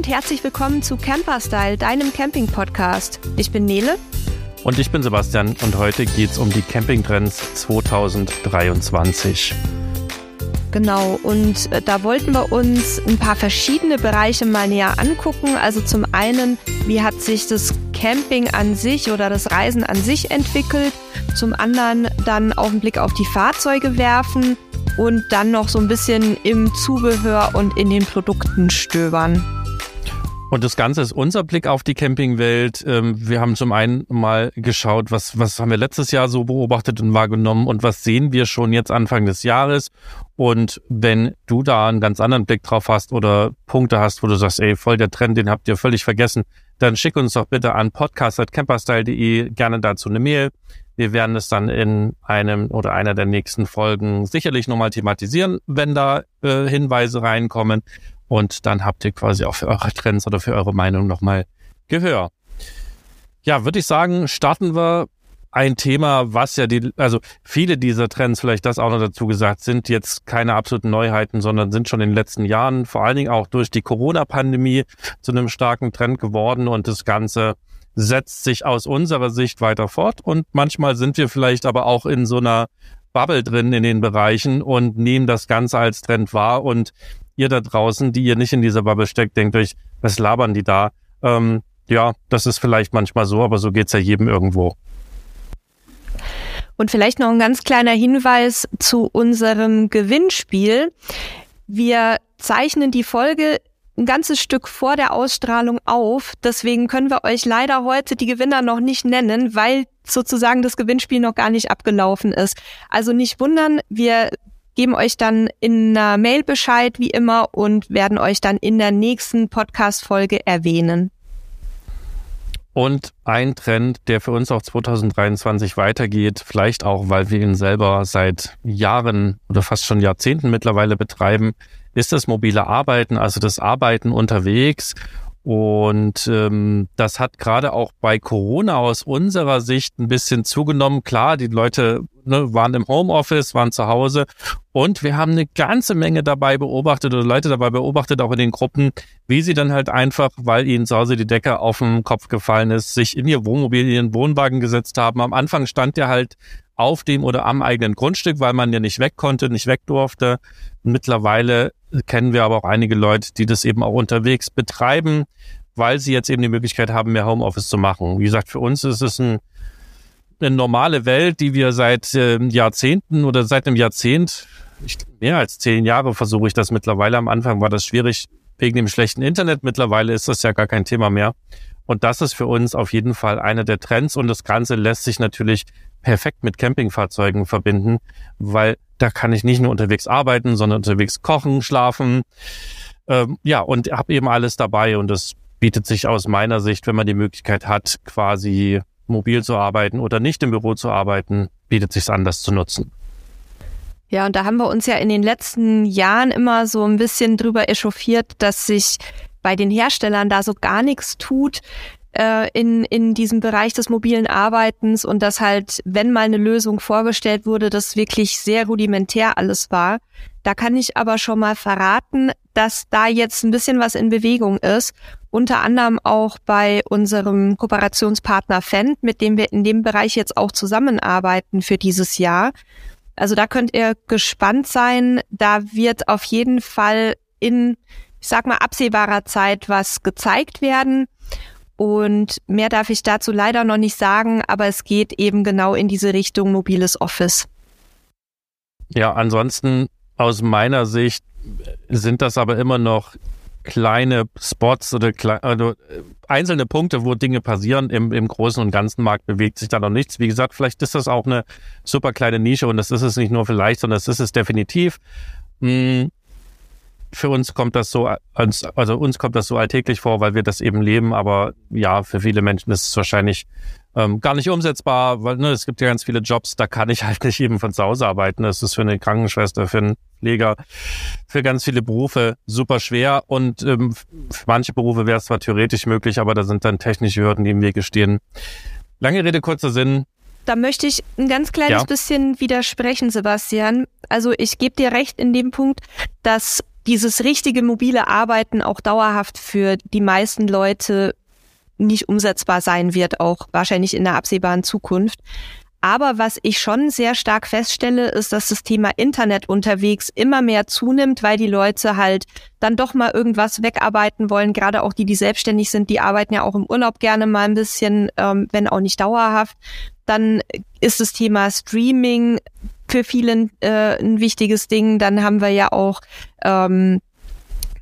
und herzlich willkommen zu Camperstyle, deinem Camping-Podcast. Ich bin Nele. Und ich bin Sebastian und heute geht es um die Campingtrends 2023. Genau, und äh, da wollten wir uns ein paar verschiedene Bereiche mal näher angucken. Also zum einen, wie hat sich das Camping an sich oder das Reisen an sich entwickelt? Zum anderen dann auch einen Blick auf die Fahrzeuge werfen und dann noch so ein bisschen im Zubehör und in den Produkten stöbern. Und das Ganze ist unser Blick auf die Campingwelt. Ähm, wir haben zum einen mal geschaut, was, was haben wir letztes Jahr so beobachtet und wahrgenommen und was sehen wir schon jetzt Anfang des Jahres. Und wenn du da einen ganz anderen Blick drauf hast oder Punkte hast, wo du sagst, ey, voll der Trend, den habt ihr völlig vergessen, dann schick uns doch bitte an podcast.camperstyle.de gerne dazu eine Mail. Wir werden es dann in einem oder einer der nächsten Folgen sicherlich nochmal thematisieren, wenn da äh, Hinweise reinkommen. Und dann habt ihr quasi auch für eure Trends oder für eure Meinung nochmal Gehör. Ja, würde ich sagen, starten wir. Ein Thema, was ja die, also viele dieser Trends, vielleicht das auch noch dazu gesagt, sind jetzt keine absoluten Neuheiten, sondern sind schon in den letzten Jahren, vor allen Dingen auch durch die Corona-Pandemie, zu einem starken Trend geworden. Und das Ganze setzt sich aus unserer Sicht weiter fort. Und manchmal sind wir vielleicht aber auch in so einer Bubble drin in den Bereichen und nehmen das Ganze als Trend wahr. Und ihr da draußen, die ihr nicht in dieser Bubble steckt, denkt euch, was labern die da? Ähm, ja, das ist vielleicht manchmal so, aber so geht's ja jedem irgendwo. Und vielleicht noch ein ganz kleiner Hinweis zu unserem Gewinnspiel. Wir zeichnen die Folge ein ganzes Stück vor der Ausstrahlung auf. Deswegen können wir euch leider heute die Gewinner noch nicht nennen, weil sozusagen das Gewinnspiel noch gar nicht abgelaufen ist. Also nicht wundern, wir geben euch dann in einer Mail Bescheid, wie immer, und werden euch dann in der nächsten Podcast-Folge erwähnen. Und ein Trend, der für uns auch 2023 weitergeht, vielleicht auch, weil wir ihn selber seit Jahren oder fast schon Jahrzehnten mittlerweile betreiben, ist das mobile Arbeiten, also das Arbeiten unterwegs und ähm, das hat gerade auch bei Corona aus unserer Sicht ein bisschen zugenommen. Klar, die Leute ne, waren im Homeoffice, waren zu Hause und wir haben eine ganze Menge dabei beobachtet oder Leute dabei beobachtet, auch in den Gruppen, wie sie dann halt einfach, weil ihnen zu Hause die Decke auf den Kopf gefallen ist, sich in ihr Wohnmobil, in ihren Wohnwagen gesetzt haben. Am Anfang stand der halt auf dem oder am eigenen Grundstück, weil man ja nicht weg konnte, nicht weg durfte. Mittlerweile kennen wir aber auch einige Leute, die das eben auch unterwegs betreiben, weil sie jetzt eben die Möglichkeit haben, mehr Homeoffice zu machen. Wie gesagt, für uns ist es ein, eine normale Welt, die wir seit äh, Jahrzehnten oder seit einem Jahrzehnt, ich, mehr als zehn Jahre versuche ich das mittlerweile. Am Anfang war das schwierig wegen dem schlechten Internet. Mittlerweile ist das ja gar kein Thema mehr. Und das ist für uns auf jeden Fall einer der Trends. Und das Ganze lässt sich natürlich perfekt mit Campingfahrzeugen verbinden, weil da kann ich nicht nur unterwegs arbeiten, sondern unterwegs kochen, schlafen. Ähm, ja, und habe eben alles dabei. Und das bietet sich aus meiner Sicht, wenn man die Möglichkeit hat, quasi mobil zu arbeiten oder nicht im Büro zu arbeiten, bietet sich an, das zu nutzen. Ja, und da haben wir uns ja in den letzten Jahren immer so ein bisschen drüber echauffiert, dass sich bei den Herstellern da so gar nichts tut, äh, in, in diesem Bereich des mobilen Arbeitens und dass halt, wenn mal eine Lösung vorgestellt wurde, das wirklich sehr rudimentär alles war. Da kann ich aber schon mal verraten, dass da jetzt ein bisschen was in Bewegung ist. Unter anderem auch bei unserem Kooperationspartner Fendt, mit dem wir in dem Bereich jetzt auch zusammenarbeiten für dieses Jahr. Also da könnt ihr gespannt sein. Da wird auf jeden Fall in, ich sag mal, absehbarer Zeit was gezeigt werden. Und mehr darf ich dazu leider noch nicht sagen, aber es geht eben genau in diese Richtung mobiles Office. Ja, ansonsten aus meiner Sicht sind das aber immer noch kleine Spots oder kle also einzelne Punkte, wo Dinge passieren. Im, Im Großen und Ganzen Markt bewegt sich da noch nichts. Wie gesagt, vielleicht ist das auch eine super kleine Nische und das ist es nicht nur vielleicht, sondern das ist es definitiv. Hm, für uns kommt das so, also uns kommt das so alltäglich vor, weil wir das eben leben. Aber ja, für viele Menschen ist es wahrscheinlich ähm, gar nicht umsetzbar, weil ne, es gibt ja ganz viele Jobs, da kann ich halt nicht eben von zu Hause arbeiten. Das ist für eine Krankenschwester, für einen Pfleger, für ganz viele Berufe super schwer. Und ähm, für manche Berufe wäre es zwar theoretisch möglich, aber da sind dann technische Hürden, die im Wege stehen. Lange Rede, kurzer Sinn. Da möchte ich ein ganz kleines ja. bisschen widersprechen, Sebastian. Also ich gebe dir recht in dem Punkt, dass dieses richtige mobile Arbeiten auch dauerhaft für die meisten Leute nicht umsetzbar sein wird, auch wahrscheinlich in der absehbaren Zukunft. Aber was ich schon sehr stark feststelle, ist, dass das Thema Internet unterwegs immer mehr zunimmt, weil die Leute halt dann doch mal irgendwas wegarbeiten wollen. Gerade auch die, die selbstständig sind, die arbeiten ja auch im Urlaub gerne mal ein bisschen, ähm, wenn auch nicht dauerhaft. Dann ist das Thema Streaming für viele äh, ein wichtiges Ding. Dann haben wir ja auch ähm,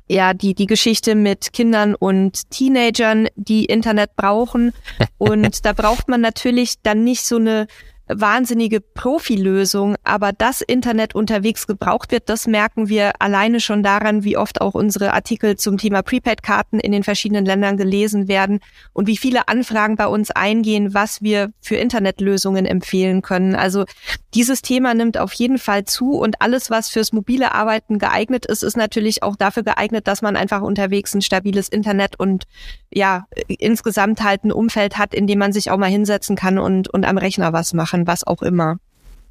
ja die die Geschichte mit Kindern und Teenagern, die Internet brauchen und da braucht man natürlich dann nicht so eine wahnsinnige Profilösung, aber dass Internet unterwegs gebraucht wird, das merken wir alleine schon daran, wie oft auch unsere Artikel zum Thema Prepaid-Karten in den verschiedenen Ländern gelesen werden und wie viele Anfragen bei uns eingehen, was wir für Internetlösungen empfehlen können. Also dieses Thema nimmt auf jeden Fall zu und alles, was fürs mobile Arbeiten geeignet ist, ist natürlich auch dafür geeignet, dass man einfach unterwegs ein stabiles Internet und ja, insgesamt halt ein Umfeld hat, in dem man sich auch mal hinsetzen kann und, und am Rechner was machen machen, was auch immer.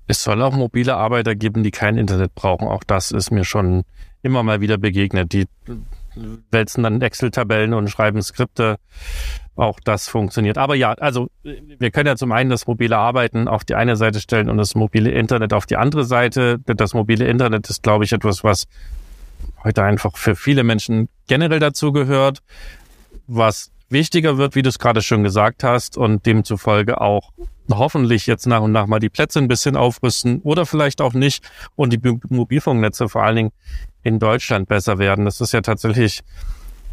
Es soll auch mobile Arbeiter geben, die kein Internet brauchen. Auch das ist mir schon immer mal wieder begegnet. Die wälzen dann Excel-Tabellen und schreiben Skripte. Auch das funktioniert. Aber ja, also wir können ja zum einen das mobile Arbeiten auf die eine Seite stellen und das mobile Internet auf die andere Seite. Das mobile Internet ist, glaube ich, etwas, was heute einfach für viele Menschen generell dazu gehört, was wichtiger wird, wie du es gerade schon gesagt hast, und demzufolge auch hoffentlich jetzt nach und nach mal die Plätze ein bisschen aufrüsten oder vielleicht auch nicht und die Mobilfunknetze vor allen Dingen in Deutschland besser werden. Das ist ja tatsächlich,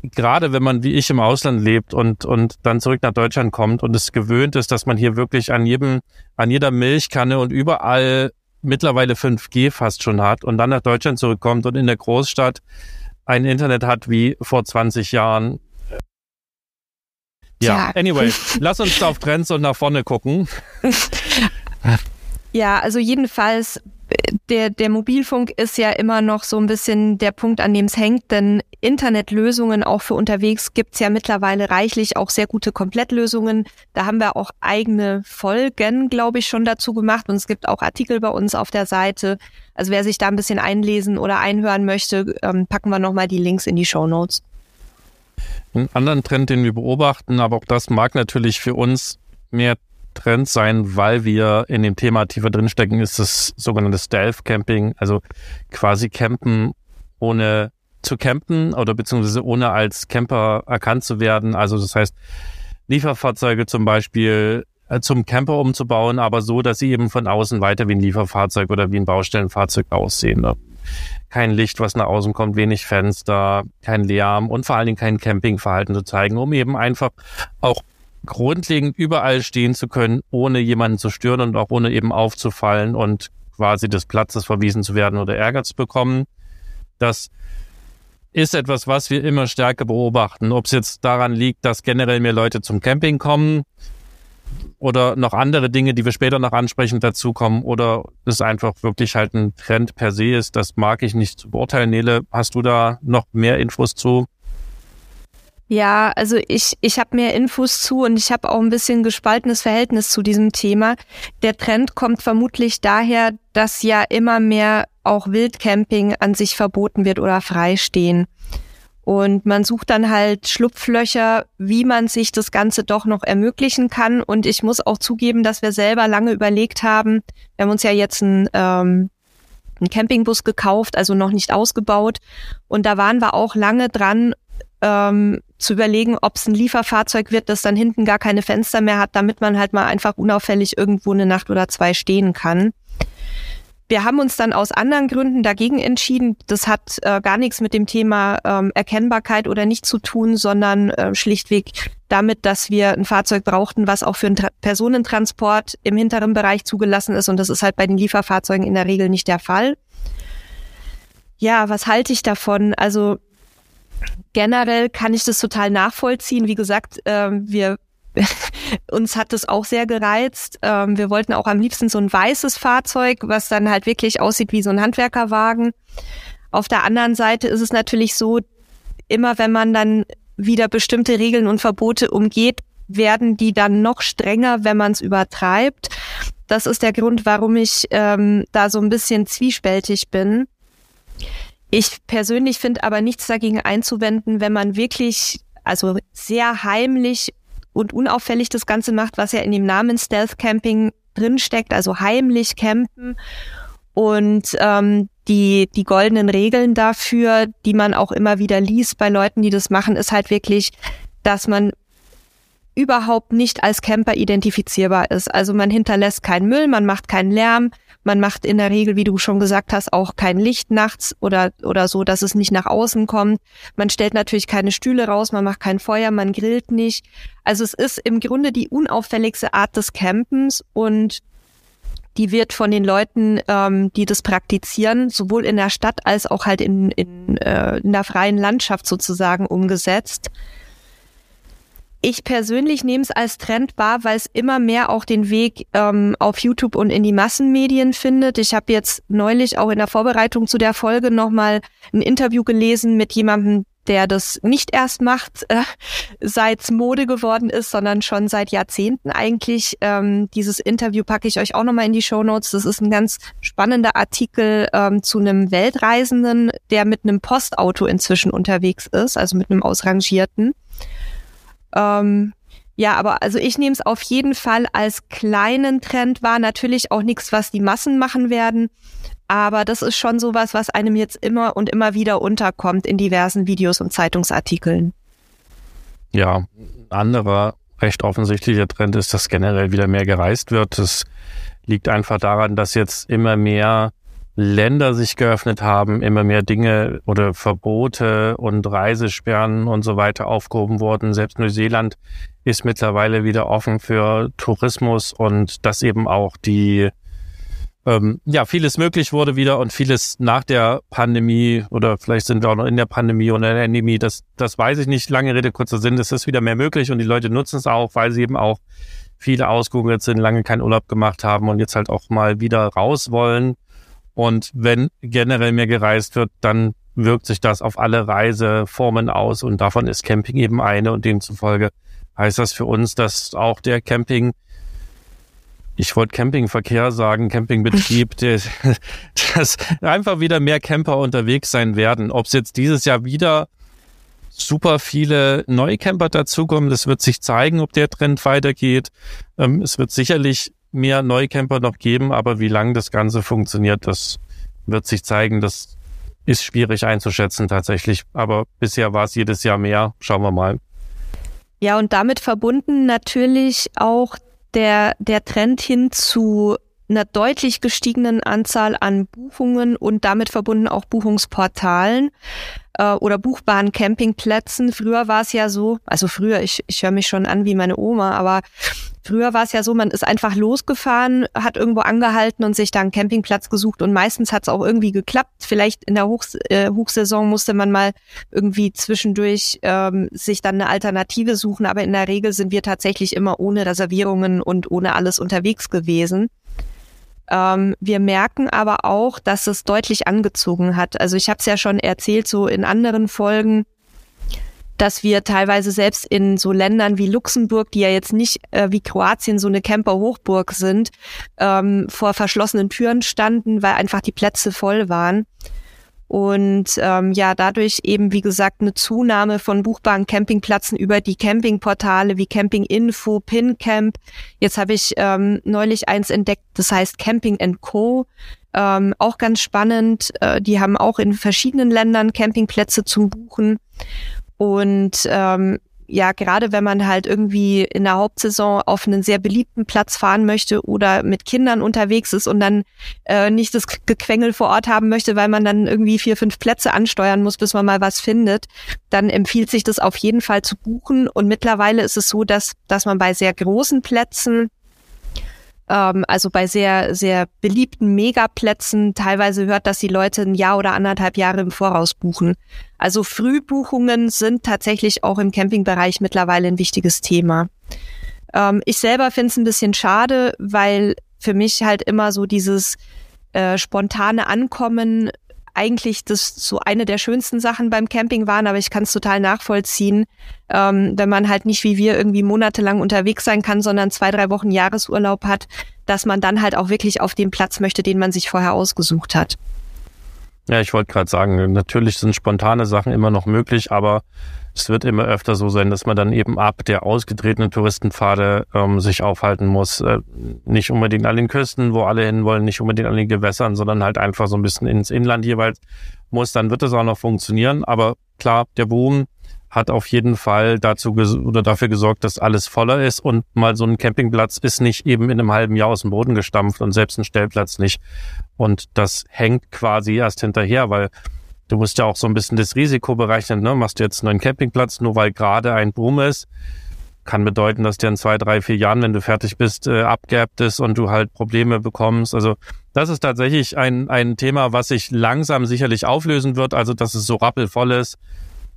gerade wenn man wie ich im Ausland lebt und, und dann zurück nach Deutschland kommt und es gewöhnt ist, dass man hier wirklich an jedem, an jeder Milchkanne und überall mittlerweile 5G fast schon hat und dann nach Deutschland zurückkommt und in der Großstadt ein Internet hat wie vor 20 Jahren, ja, anyway, lass uns auf Trends und nach vorne gucken. Ja, also jedenfalls, der, der Mobilfunk ist ja immer noch so ein bisschen der Punkt, an dem es hängt, denn Internetlösungen auch für unterwegs gibt's ja mittlerweile reichlich, auch sehr gute Komplettlösungen. Da haben wir auch eigene Folgen, glaube ich, schon dazu gemacht und es gibt auch Artikel bei uns auf der Seite. Also wer sich da ein bisschen einlesen oder einhören möchte, ähm, packen wir nochmal die Links in die Show Notes. Ein anderen Trend, den wir beobachten, aber auch das mag natürlich für uns mehr Trend sein, weil wir in dem Thema tiefer drinstecken, ist das sogenannte Stealth Camping, also quasi campen ohne zu campen oder beziehungsweise ohne als Camper erkannt zu werden. Also das heißt, Lieferfahrzeuge zum Beispiel äh, zum Camper umzubauen, aber so, dass sie eben von außen weiter wie ein Lieferfahrzeug oder wie ein Baustellenfahrzeug aussehen. Ne? Kein Licht, was nach außen kommt, wenig Fenster, kein Lärm und vor allen Dingen kein Campingverhalten zu zeigen, um eben einfach auch grundlegend überall stehen zu können, ohne jemanden zu stören und auch ohne eben aufzufallen und quasi des Platzes verwiesen zu werden oder Ärger zu bekommen. Das ist etwas, was wir immer stärker beobachten. Ob es jetzt daran liegt, dass generell mehr Leute zum Camping kommen, oder noch andere Dinge, die wir später noch ansprechen, dazukommen oder es einfach wirklich halt ein Trend per se ist, das mag ich nicht zu beurteilen. Nele, hast du da noch mehr Infos zu? Ja, also ich, ich habe mehr Infos zu und ich habe auch ein bisschen gespaltenes Verhältnis zu diesem Thema. Der Trend kommt vermutlich daher, dass ja immer mehr auch Wildcamping an sich verboten wird oder freistehen. Und man sucht dann halt Schlupflöcher, wie man sich das Ganze doch noch ermöglichen kann. Und ich muss auch zugeben, dass wir selber lange überlegt haben. Wir haben uns ja jetzt ein, ähm, einen Campingbus gekauft, also noch nicht ausgebaut. Und da waren wir auch lange dran, ähm, zu überlegen, ob es ein Lieferfahrzeug wird, das dann hinten gar keine Fenster mehr hat, damit man halt mal einfach unauffällig irgendwo eine Nacht oder zwei stehen kann. Wir haben uns dann aus anderen Gründen dagegen entschieden. Das hat äh, gar nichts mit dem Thema ähm, Erkennbarkeit oder nicht zu tun, sondern äh, schlichtweg damit, dass wir ein Fahrzeug brauchten, was auch für einen Tra Personentransport im hinteren Bereich zugelassen ist. Und das ist halt bei den Lieferfahrzeugen in der Regel nicht der Fall. Ja, was halte ich davon? Also generell kann ich das total nachvollziehen. Wie gesagt, äh, wir uns hat das auch sehr gereizt. Ähm, wir wollten auch am liebsten so ein weißes Fahrzeug, was dann halt wirklich aussieht wie so ein Handwerkerwagen. Auf der anderen Seite ist es natürlich so, immer wenn man dann wieder bestimmte Regeln und Verbote umgeht, werden die dann noch strenger, wenn man es übertreibt. Das ist der Grund, warum ich ähm, da so ein bisschen zwiespältig bin. Ich persönlich finde aber nichts dagegen einzuwenden, wenn man wirklich, also sehr heimlich und unauffällig das Ganze macht, was ja in dem Namen Stealth Camping drinsteckt, also heimlich campen und ähm, die, die goldenen Regeln dafür, die man auch immer wieder liest bei Leuten, die das machen, ist halt wirklich, dass man überhaupt nicht als Camper identifizierbar ist. Also man hinterlässt keinen Müll, man macht keinen Lärm, man macht in der Regel, wie du schon gesagt hast, auch kein Licht nachts oder, oder so, dass es nicht nach außen kommt. Man stellt natürlich keine Stühle raus, man macht kein Feuer, man grillt nicht. Also es ist im Grunde die unauffälligste Art des Campens und die wird von den Leuten, ähm, die das praktizieren, sowohl in der Stadt als auch halt in, in, äh, in der freien Landschaft sozusagen umgesetzt. Ich persönlich nehme es als Trend wahr, weil es immer mehr auch den Weg ähm, auf YouTube und in die Massenmedien findet. Ich habe jetzt neulich auch in der Vorbereitung zu der Folge nochmal ein Interview gelesen mit jemandem, der das nicht erst macht, äh, seit es Mode geworden ist, sondern schon seit Jahrzehnten eigentlich. Ähm, dieses Interview packe ich euch auch nochmal in die Show Notes. Das ist ein ganz spannender Artikel ähm, zu einem Weltreisenden, der mit einem Postauto inzwischen unterwegs ist, also mit einem ausrangierten. Ähm, ja, aber also ich nehme es auf jeden Fall als kleinen Trend wahr. Natürlich auch nichts, was die Massen machen werden. Aber das ist schon sowas, was einem jetzt immer und immer wieder unterkommt in diversen Videos und Zeitungsartikeln. Ja, anderer recht offensichtlicher Trend ist, dass generell wieder mehr gereist wird. Das liegt einfach daran, dass jetzt immer mehr Länder sich geöffnet haben, immer mehr Dinge oder Verbote und Reisesperren und so weiter aufgehoben wurden. Selbst Neuseeland ist mittlerweile wieder offen für Tourismus und dass eben auch die ähm, ja, vieles möglich wurde wieder und vieles nach der Pandemie oder vielleicht sind wir auch noch in der Pandemie oder in der Endemie, das, das weiß ich nicht. Lange Rede, kurzer Sinn, es ist wieder mehr möglich und die Leute nutzen es auch, weil sie eben auch viele ausgehungert sind, lange keinen Urlaub gemacht haben und jetzt halt auch mal wieder raus wollen. Und wenn generell mehr gereist wird, dann wirkt sich das auf alle Reiseformen aus und davon ist Camping eben eine und demzufolge heißt das für uns, dass auch der Camping ich wollte Campingverkehr sagen, Campingbetrieb, dass einfach wieder mehr Camper unterwegs sein werden. Ob es jetzt dieses Jahr wieder super viele neue Camper dazukommen, das wird sich zeigen, ob der Trend weitergeht. Ähm, es wird sicherlich mehr Neucamper noch geben, aber wie lange das Ganze funktioniert, das wird sich zeigen. Das ist schwierig einzuschätzen tatsächlich. Aber bisher war es jedes Jahr mehr. Schauen wir mal. Ja, und damit verbunden natürlich auch der, der Trend hin zu einer deutlich gestiegenen Anzahl an Buchungen und damit verbunden auch Buchungsportalen äh, oder buchbaren Campingplätzen. Früher war es ja so, also früher, ich, ich höre mich schon an wie meine Oma, aber früher war es ja so, man ist einfach losgefahren, hat irgendwo angehalten und sich da einen Campingplatz gesucht und meistens hat es auch irgendwie geklappt. Vielleicht in der Hoch, äh, Hochsaison musste man mal irgendwie zwischendurch ähm, sich dann eine Alternative suchen, aber in der Regel sind wir tatsächlich immer ohne Reservierungen und ohne alles unterwegs gewesen. Ähm, wir merken aber auch, dass es deutlich angezogen hat. Also ich habe es ja schon erzählt, so in anderen Folgen, dass wir teilweise selbst in so Ländern wie Luxemburg, die ja jetzt nicht äh, wie Kroatien so eine Camper-Hochburg sind, ähm, vor verschlossenen Türen standen, weil einfach die Plätze voll waren. Und ähm, ja, dadurch eben, wie gesagt, eine Zunahme von buchbaren Campingplätzen über die Campingportale wie Camping Info, PinCamp. Jetzt habe ich ähm, neulich eins entdeckt, das heißt Camping Co. Ähm, auch ganz spannend. Äh, die haben auch in verschiedenen Ländern Campingplätze zum Buchen. Und ähm, ja, gerade wenn man halt irgendwie in der Hauptsaison auf einen sehr beliebten Platz fahren möchte oder mit Kindern unterwegs ist und dann äh, nicht das Gequengel vor Ort haben möchte, weil man dann irgendwie vier, fünf Plätze ansteuern muss, bis man mal was findet, dann empfiehlt sich das auf jeden Fall zu buchen. Und mittlerweile ist es so, dass, dass man bei sehr großen Plätzen ähm, also bei sehr, sehr beliebten Megaplätzen teilweise hört, dass die Leute ein Jahr oder anderthalb Jahre im Voraus buchen. Also Frühbuchungen sind tatsächlich auch im Campingbereich mittlerweile ein wichtiges Thema. Ähm, ich selber finde es ein bisschen schade, weil für mich halt immer so dieses äh, spontane Ankommen eigentlich das so eine der schönsten Sachen beim Camping waren, aber ich kann es total nachvollziehen, ähm, wenn man halt nicht wie wir irgendwie monatelang unterwegs sein kann, sondern zwei, drei Wochen Jahresurlaub hat, dass man dann halt auch wirklich auf den Platz möchte, den man sich vorher ausgesucht hat. Ja, ich wollte gerade sagen, natürlich sind spontane Sachen immer noch möglich, aber es wird immer öfter so sein, dass man dann eben ab der ausgetretenen Touristenpfade ähm, sich aufhalten muss. Äh, nicht unbedingt an den Küsten, wo alle hinwollen, nicht unbedingt an den Gewässern, sondern halt einfach so ein bisschen ins Inland jeweils muss. Dann wird es auch noch funktionieren. Aber klar, der Boom hat auf jeden Fall dazu oder dafür gesorgt, dass alles voller ist und mal so ein Campingplatz ist nicht eben in einem halben Jahr aus dem Boden gestampft und selbst ein Stellplatz nicht. Und das hängt quasi erst hinterher, weil du musst ja auch so ein bisschen das Risiko berechnen. Ne? Machst du jetzt einen neuen Campingplatz, nur weil gerade ein Boom ist, kann bedeuten, dass der in zwei, drei, vier Jahren, wenn du fertig bist, äh, abgeerbt ist und du halt Probleme bekommst. Also das ist tatsächlich ein, ein Thema, was sich langsam sicherlich auflösen wird. Also dass es so rappelvoll ist,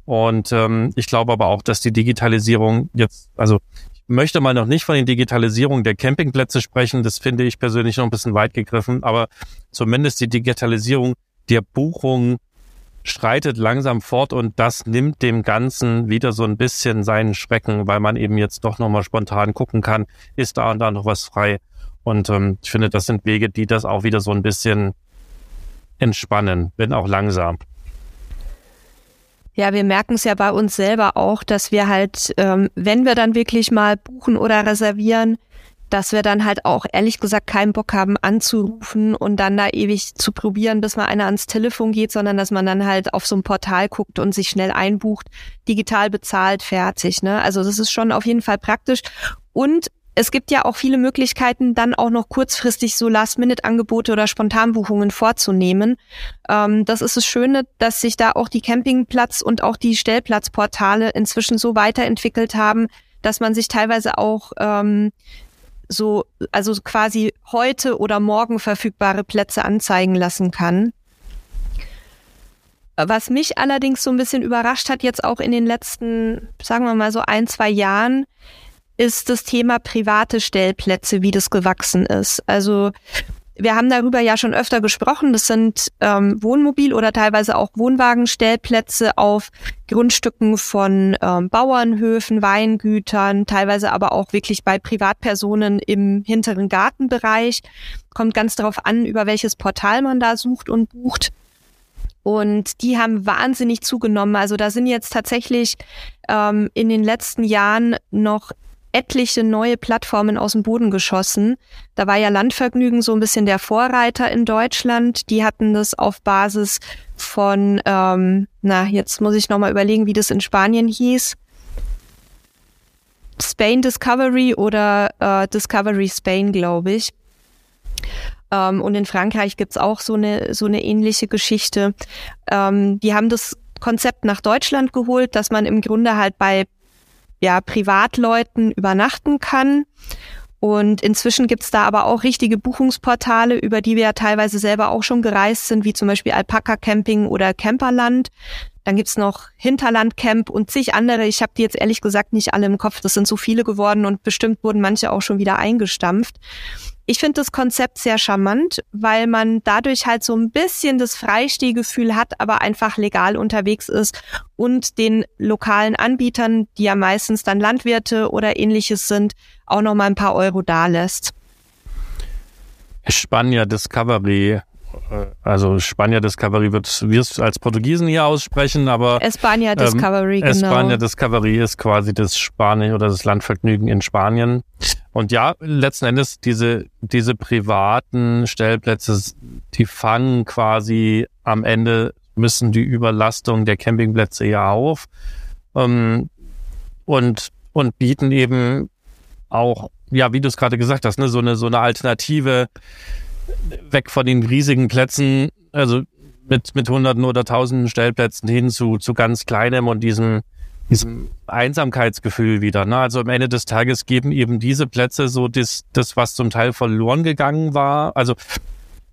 und ähm, ich glaube aber auch, dass die Digitalisierung jetzt, also ich möchte mal noch nicht von den Digitalisierung der Campingplätze sprechen. Das finde ich persönlich noch ein bisschen weit gegriffen, aber zumindest die Digitalisierung der Buchung schreitet langsam fort und das nimmt dem Ganzen wieder so ein bisschen seinen Schrecken, weil man eben jetzt doch nochmal spontan gucken kann, ist da und da noch was frei. Und ähm, ich finde, das sind Wege, die das auch wieder so ein bisschen entspannen, wenn auch langsam. Ja, wir merken es ja bei uns selber auch, dass wir halt, ähm, wenn wir dann wirklich mal buchen oder reservieren, dass wir dann halt auch ehrlich gesagt keinen Bock haben anzurufen und dann da ewig zu probieren, bis mal einer ans Telefon geht, sondern dass man dann halt auf so ein Portal guckt und sich schnell einbucht, digital bezahlt, fertig. Ne? Also das ist schon auf jeden Fall praktisch. Und es gibt ja auch viele Möglichkeiten, dann auch noch kurzfristig so Last-Minute-Angebote oder Spontanbuchungen vorzunehmen. Ähm, das ist das Schöne, dass sich da auch die Campingplatz- und auch die Stellplatzportale inzwischen so weiterentwickelt haben, dass man sich teilweise auch ähm, so, also quasi heute oder morgen verfügbare Plätze anzeigen lassen kann. Was mich allerdings so ein bisschen überrascht hat, jetzt auch in den letzten, sagen wir mal so ein, zwei Jahren, ist das Thema private Stellplätze, wie das gewachsen ist. Also wir haben darüber ja schon öfter gesprochen. Das sind ähm, Wohnmobil- oder teilweise auch Wohnwagenstellplätze auf Grundstücken von ähm, Bauernhöfen, Weingütern, teilweise aber auch wirklich bei Privatpersonen im hinteren Gartenbereich. Kommt ganz darauf an, über welches Portal man da sucht und bucht. Und die haben wahnsinnig zugenommen. Also da sind jetzt tatsächlich ähm, in den letzten Jahren noch etliche neue Plattformen aus dem Boden geschossen. Da war ja Landvergnügen so ein bisschen der Vorreiter in Deutschland. Die hatten das auf Basis von, ähm, na, jetzt muss ich nochmal überlegen, wie das in Spanien hieß. Spain Discovery oder äh, Discovery Spain, glaube ich. Ähm, und in Frankreich gibt's auch so eine, so eine ähnliche Geschichte. Ähm, die haben das Konzept nach Deutschland geholt, dass man im Grunde halt bei ja, Privatleuten übernachten kann. Und inzwischen gibt's da aber auch richtige Buchungsportale, über die wir ja teilweise selber auch schon gereist sind, wie zum Beispiel Alpaka Camping oder Camperland. Dann gibt's noch Hinterlandcamp und zig andere. Ich habe die jetzt ehrlich gesagt nicht alle im Kopf. Das sind so viele geworden und bestimmt wurden manche auch schon wieder eingestampft. Ich finde das Konzept sehr charmant, weil man dadurch halt so ein bisschen das Freistehgefühl hat, aber einfach legal unterwegs ist und den lokalen Anbietern, die ja meistens dann Landwirte oder ähnliches sind, auch noch mal ein paar Euro dalässt. Spanier Discovery also Spanier Discovery wird wirst als Portugiesen hier aussprechen, aber Espania ähm, Discovery, ähm, genau. Espania Discovery ist quasi das Spanien oder das Landvergnügen in Spanien. Und ja, letzten Endes diese diese privaten Stellplätze, die fangen quasi am Ende müssen die Überlastung der Campingplätze ja auf ähm, und und bieten eben auch ja, wie du es gerade gesagt hast, ne, so eine so eine Alternative weg von den riesigen Plätzen, also mit, mit Hunderten oder Tausenden Stellplätzen hin zu, zu ganz kleinem und diesem, diesem Einsamkeitsgefühl wieder. Ne? Also am Ende des Tages geben eben diese Plätze so das, das, was zum Teil verloren gegangen war. Also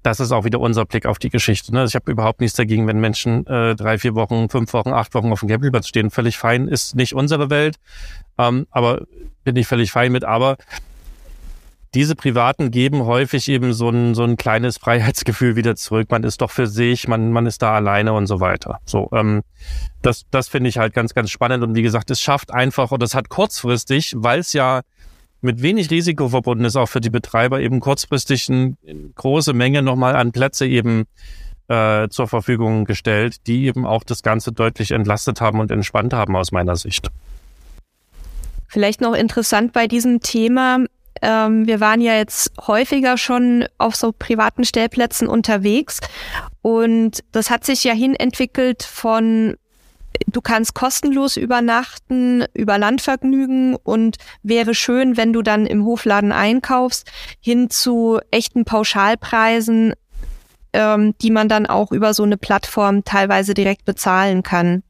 das ist auch wieder unser Blick auf die Geschichte. Ne? Ich habe überhaupt nichts dagegen, wenn Menschen äh, drei, vier Wochen, fünf Wochen, acht Wochen auf dem Campingplatz stehen. Völlig fein, ist nicht unsere Welt, ähm, aber bin ich völlig fein mit. Aber diese Privaten geben häufig eben so ein, so ein kleines Freiheitsgefühl wieder zurück. Man ist doch für sich, man, man ist da alleine und so weiter. So, ähm, das, das finde ich halt ganz, ganz spannend. Und wie gesagt, es schafft einfach, und es hat kurzfristig, weil es ja mit wenig Risiko verbunden ist, auch für die Betreiber eben kurzfristig eine große Menge nochmal an Plätze eben äh, zur Verfügung gestellt, die eben auch das Ganze deutlich entlastet haben und entspannt haben aus meiner Sicht. Vielleicht noch interessant bei diesem Thema. Ähm, wir waren ja jetzt häufiger schon auf so privaten Stellplätzen unterwegs und das hat sich ja hin entwickelt von du kannst kostenlos übernachten über Landvergnügen und wäre schön, wenn du dann im Hofladen einkaufst, hin zu echten Pauschalpreisen, ähm, die man dann auch über so eine Plattform teilweise direkt bezahlen kann.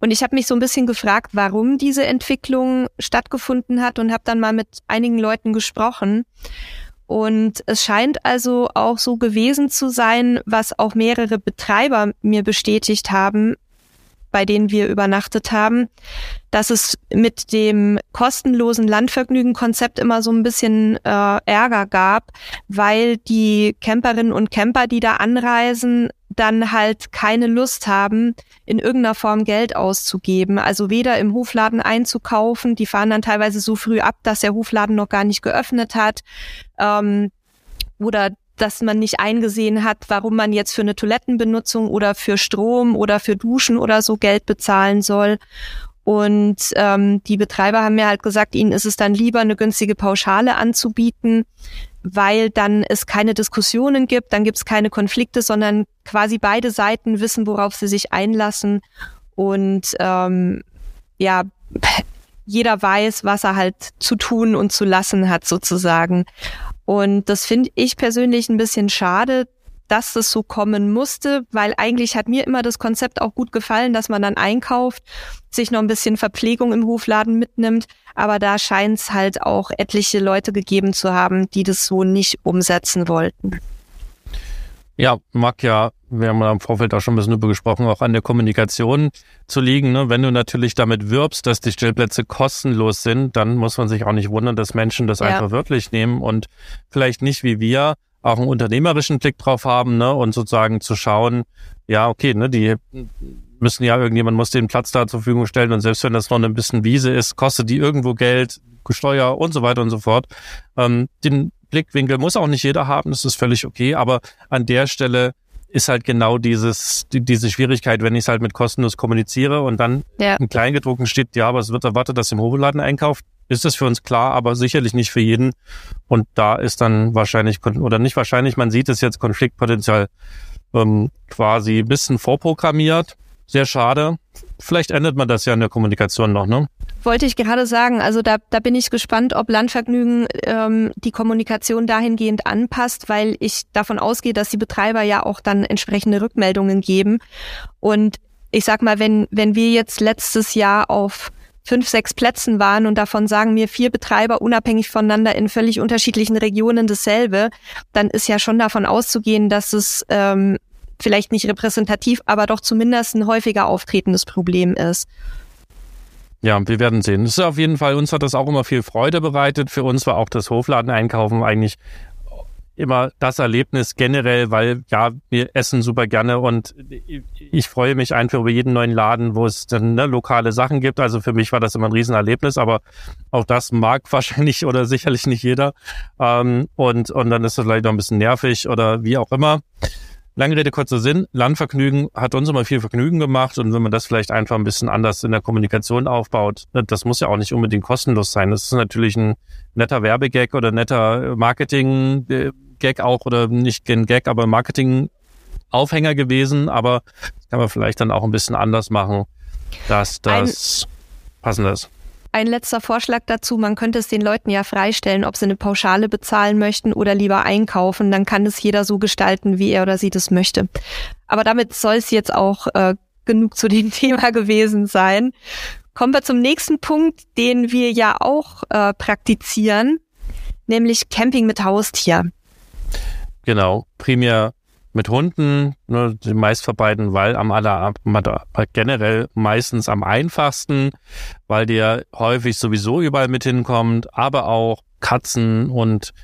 Und ich habe mich so ein bisschen gefragt, warum diese Entwicklung stattgefunden hat und habe dann mal mit einigen Leuten gesprochen. Und es scheint also auch so gewesen zu sein, was auch mehrere Betreiber mir bestätigt haben, bei denen wir übernachtet haben, dass es mit dem kostenlosen Landvergnügen-Konzept immer so ein bisschen äh, Ärger gab, weil die Camperinnen und Camper, die da anreisen, dann halt keine Lust haben, in irgendeiner Form Geld auszugeben. Also weder im Hofladen einzukaufen, die fahren dann teilweise so früh ab, dass der Hofladen noch gar nicht geöffnet hat. Ähm, oder dass man nicht eingesehen hat, warum man jetzt für eine Toilettenbenutzung oder für Strom oder für Duschen oder so Geld bezahlen soll. Und ähm, die Betreiber haben mir halt gesagt, ihnen ist es dann lieber, eine günstige Pauschale anzubieten, weil dann es keine Diskussionen gibt, dann gibt es keine Konflikte, sondern quasi beide Seiten wissen, worauf sie sich einlassen. Und ähm, ja, jeder weiß, was er halt zu tun und zu lassen hat, sozusagen. Und das finde ich persönlich ein bisschen schade, dass das so kommen musste, weil eigentlich hat mir immer das Konzept auch gut gefallen, dass man dann einkauft, sich noch ein bisschen Verpflegung im Hofladen mitnimmt. Aber da scheint es halt auch etliche Leute gegeben zu haben, die das so nicht umsetzen wollten. Ja, mag ja, wir haben im Vorfeld auch schon ein bisschen drüber gesprochen, auch an der Kommunikation zu liegen. Ne? Wenn du natürlich damit wirbst, dass die Stellplätze kostenlos sind, dann muss man sich auch nicht wundern, dass Menschen das ja. einfach wörtlich nehmen und vielleicht nicht wie wir auch einen unternehmerischen Blick drauf haben ne? und sozusagen zu schauen, ja, okay, ne, die müssen ja, irgendjemand muss den Platz da zur Verfügung stellen und selbst wenn das noch ein bisschen Wiese ist, kostet die irgendwo Geld, Steuer und so weiter und so fort. Ähm, den Blickwinkel muss auch nicht jeder haben, das ist völlig okay, aber an der Stelle ist halt genau dieses, die, diese Schwierigkeit, wenn ich es halt mit kostenlos kommuniziere und dann ja. im Kleingedruckten steht, ja, aber es wird erwartet, dass im Hofladen einkauft, ist das für uns klar, aber sicherlich nicht für jeden. Und da ist dann wahrscheinlich, oder nicht wahrscheinlich, man sieht es jetzt Konfliktpotenzial ähm, quasi ein bisschen vorprogrammiert. Sehr schade. Vielleicht ändert man das ja in der Kommunikation noch, ne? Wollte ich gerade sagen. Also da, da bin ich gespannt, ob Landvergnügen ähm, die Kommunikation dahingehend anpasst, weil ich davon ausgehe, dass die Betreiber ja auch dann entsprechende Rückmeldungen geben. Und ich sag mal, wenn, wenn wir jetzt letztes Jahr auf fünf, sechs Plätzen waren und davon sagen mir vier Betreiber unabhängig voneinander in völlig unterschiedlichen Regionen dasselbe, dann ist ja schon davon auszugehen, dass es ähm, vielleicht nicht repräsentativ, aber doch zumindest ein häufiger auftretendes Problem ist. Ja, wir werden sehen. Das ist auf jeden Fall, uns hat das auch immer viel Freude bereitet. Für uns war auch das Hofladen-Einkaufen eigentlich immer das Erlebnis generell, weil ja, wir essen super gerne und ich freue mich einfach über jeden neuen Laden, wo es dann ne, lokale Sachen gibt. Also für mich war das immer ein Riesenerlebnis, aber auch das mag wahrscheinlich oder sicherlich nicht jeder. Ähm, und, und dann ist es vielleicht noch ein bisschen nervig oder wie auch immer. Lange Rede, kurzer Sinn. Landvergnügen hat uns immer viel Vergnügen gemacht und wenn man das vielleicht einfach ein bisschen anders in der Kommunikation aufbaut, ne, das muss ja auch nicht unbedingt kostenlos sein. Das ist natürlich ein netter Werbegag oder netter Marketing-Gag auch oder nicht ein Gag, aber Marketing-Aufhänger gewesen. Aber das kann man vielleicht dann auch ein bisschen anders machen, dass das ein passend ist. Ein letzter Vorschlag dazu, man könnte es den Leuten ja freistellen, ob sie eine Pauschale bezahlen möchten oder lieber einkaufen. Dann kann es jeder so gestalten, wie er oder sie das möchte. Aber damit soll es jetzt auch äh, genug zu dem Thema gewesen sein. Kommen wir zum nächsten Punkt, den wir ja auch äh, praktizieren, nämlich Camping mit Haustier. Genau, primär mit Hunden, ne, die meistverbreiteten, weil am aller, generell meistens am einfachsten, weil der häufig sowieso überall mit hinkommt, aber auch Katzen und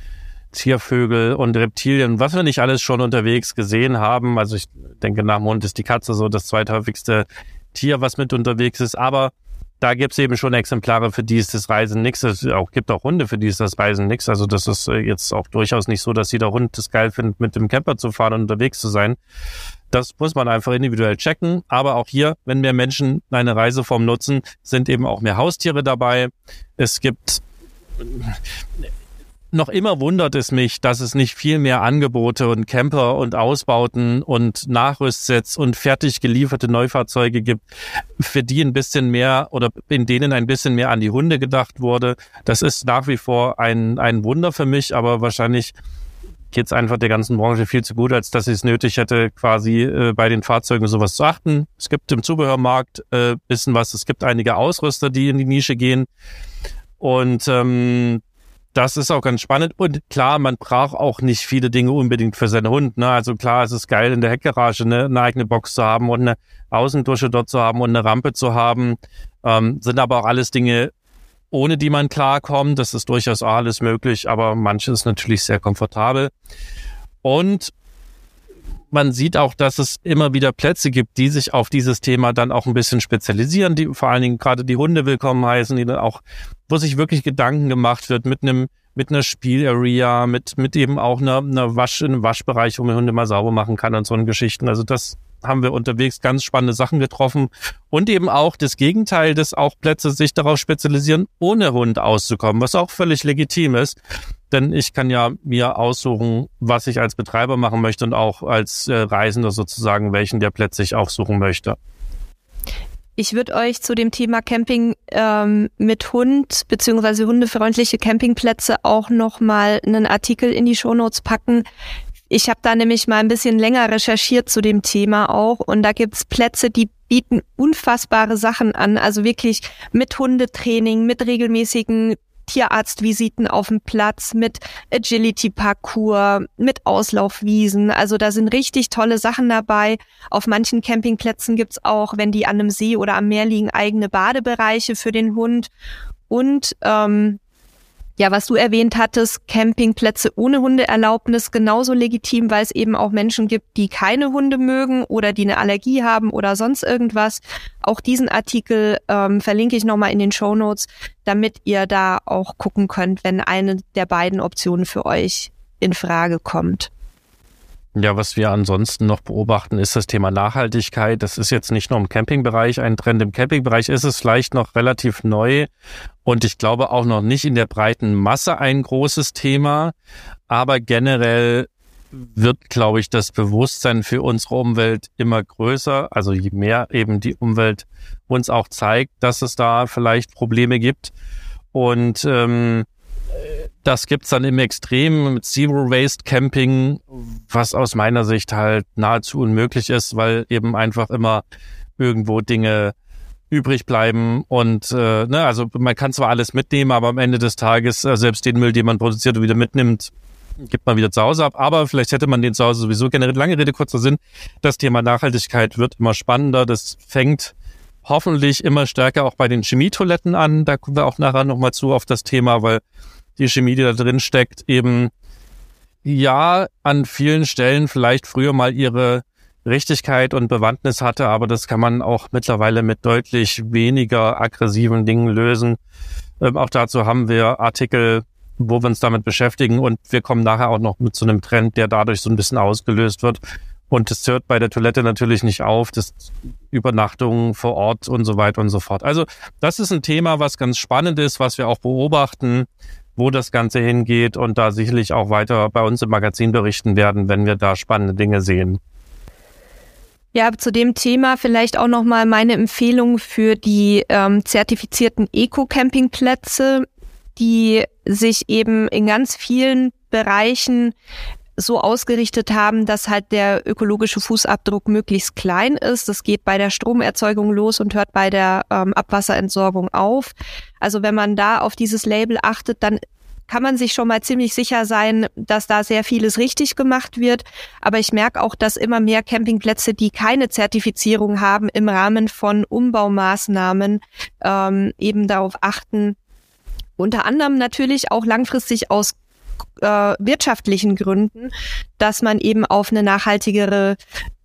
Ziervögel und Reptilien, was wir nicht alles schon unterwegs gesehen haben. Also ich denke, nach dem Hund ist die Katze so das zweithäufigste Tier, was mit unterwegs ist, aber da gibt es eben schon Exemplare, für die ist das Reisen nichts. Es auch, gibt auch Hunde, für die ist das Reisen nichts. Also das ist äh, jetzt auch durchaus nicht so, dass jeder Hund es geil findet, mit dem Camper zu fahren und unterwegs zu sein. Das muss man einfach individuell checken. Aber auch hier, wenn mehr Menschen eine Reiseform nutzen, sind eben auch mehr Haustiere dabei. Es gibt noch immer wundert es mich, dass es nicht viel mehr Angebote und Camper und Ausbauten und Nachrüstsets und fertig gelieferte Neufahrzeuge gibt, für die ein bisschen mehr oder in denen ein bisschen mehr an die Hunde gedacht wurde. Das ist nach wie vor ein, ein Wunder für mich, aber wahrscheinlich geht einfach der ganzen Branche viel zu gut, als dass ich es nötig hätte, quasi äh, bei den Fahrzeugen sowas zu achten. Es gibt im Zubehörmarkt äh, bisschen was. Es gibt einige Ausrüster, die in die Nische gehen. Und ähm, das ist auch ganz spannend. Und klar, man braucht auch nicht viele Dinge unbedingt für seinen Hund. Ne? Also klar, es ist geil, in der Heckgarage ne, eine eigene Box zu haben und eine Außendusche dort zu haben und eine Rampe zu haben. Ähm, sind aber auch alles Dinge, ohne die man klarkommt. Das ist durchaus alles möglich, aber manches ist natürlich sehr komfortabel. Und man sieht auch, dass es immer wieder Plätze gibt, die sich auf dieses Thema dann auch ein bisschen spezialisieren, die vor allen Dingen gerade die Hunde willkommen heißen, die dann auch, wo sich wirklich Gedanken gemacht wird mit einem mit einer Spielarea, mit mit eben auch einer, einer Wasch, einem Waschbereich, wo man Hunde mal sauber machen kann und so einen Geschichten. Also das haben wir unterwegs ganz spannende Sachen getroffen und eben auch das Gegenteil, dass auch Plätze sich darauf spezialisieren, ohne Hund auszukommen, was auch völlig legitim ist. Denn ich kann ja mir aussuchen, was ich als Betreiber machen möchte und auch als äh, Reisender sozusagen, welchen der Plätze ich aufsuchen möchte. Ich würde euch zu dem Thema Camping ähm, mit Hund beziehungsweise hundefreundliche Campingplätze auch nochmal einen Artikel in die Shownotes packen. Ich habe da nämlich mal ein bisschen länger recherchiert zu dem Thema auch und da gibt's Plätze, die bieten unfassbare Sachen an, also wirklich mit Hundetraining, mit regelmäßigen Tierarztvisiten auf dem Platz, mit Agility-Parcours, mit Auslaufwiesen. Also da sind richtig tolle Sachen dabei. Auf manchen Campingplätzen gibt's auch, wenn die an einem See oder am Meer liegen, eigene Badebereiche für den Hund. Und ähm, ja, was du erwähnt hattest, Campingplätze ohne Hundeerlaubnis genauso legitim, weil es eben auch Menschen gibt, die keine Hunde mögen oder die eine Allergie haben oder sonst irgendwas. Auch diesen Artikel ähm, verlinke ich nochmal in den Show Notes, damit ihr da auch gucken könnt, wenn eine der beiden Optionen für euch in Frage kommt. Ja, was wir ansonsten noch beobachten, ist das Thema Nachhaltigkeit. Das ist jetzt nicht nur im Campingbereich ein Trend. Im Campingbereich ist es vielleicht noch relativ neu und ich glaube auch noch nicht in der breiten Masse ein großes Thema. Aber generell wird, glaube ich, das Bewusstsein für unsere Umwelt immer größer. Also je mehr eben die Umwelt uns auch zeigt, dass es da vielleicht Probleme gibt. Und ähm, das gibt's dann im Extrem mit Zero Waste Camping, was aus meiner Sicht halt nahezu unmöglich ist, weil eben einfach immer irgendwo Dinge übrig bleiben und äh, ne, also man kann zwar alles mitnehmen, aber am Ende des Tages äh, selbst den Müll, den man produziert und wieder mitnimmt, gibt man wieder zu Hause ab. Aber vielleicht hätte man den zu Hause sowieso generell. Lange Rede, kurzer Sinn. Das Thema Nachhaltigkeit wird immer spannender. Das fängt hoffentlich immer stärker auch bei den Chemietoiletten an. Da kommen wir auch nachher nochmal zu auf das Thema, weil die Chemie, die da drin steckt, eben ja an vielen Stellen vielleicht früher mal ihre Richtigkeit und Bewandtnis hatte, aber das kann man auch mittlerweile mit deutlich weniger aggressiven Dingen lösen. Ähm, auch dazu haben wir Artikel, wo wir uns damit beschäftigen und wir kommen nachher auch noch mit zu einem Trend, der dadurch so ein bisschen ausgelöst wird. Und es hört bei der Toilette natürlich nicht auf, das Übernachtungen vor Ort und so weiter und so fort. Also das ist ein Thema, was ganz spannend ist, was wir auch beobachten wo das Ganze hingeht und da sicherlich auch weiter bei uns im Magazin berichten werden, wenn wir da spannende Dinge sehen. Ja, zu dem Thema vielleicht auch nochmal meine Empfehlung für die ähm, zertifizierten Eco-Campingplätze, die sich eben in ganz vielen Bereichen so ausgerichtet haben, dass halt der ökologische Fußabdruck möglichst klein ist. Das geht bei der Stromerzeugung los und hört bei der ähm, Abwasserentsorgung auf. Also wenn man da auf dieses Label achtet, dann kann man sich schon mal ziemlich sicher sein, dass da sehr vieles richtig gemacht wird. Aber ich merke auch, dass immer mehr Campingplätze, die keine Zertifizierung haben, im Rahmen von Umbaumaßnahmen ähm, eben darauf achten, unter anderem natürlich auch langfristig aus äh, wirtschaftlichen Gründen, dass man eben auf eine nachhaltigere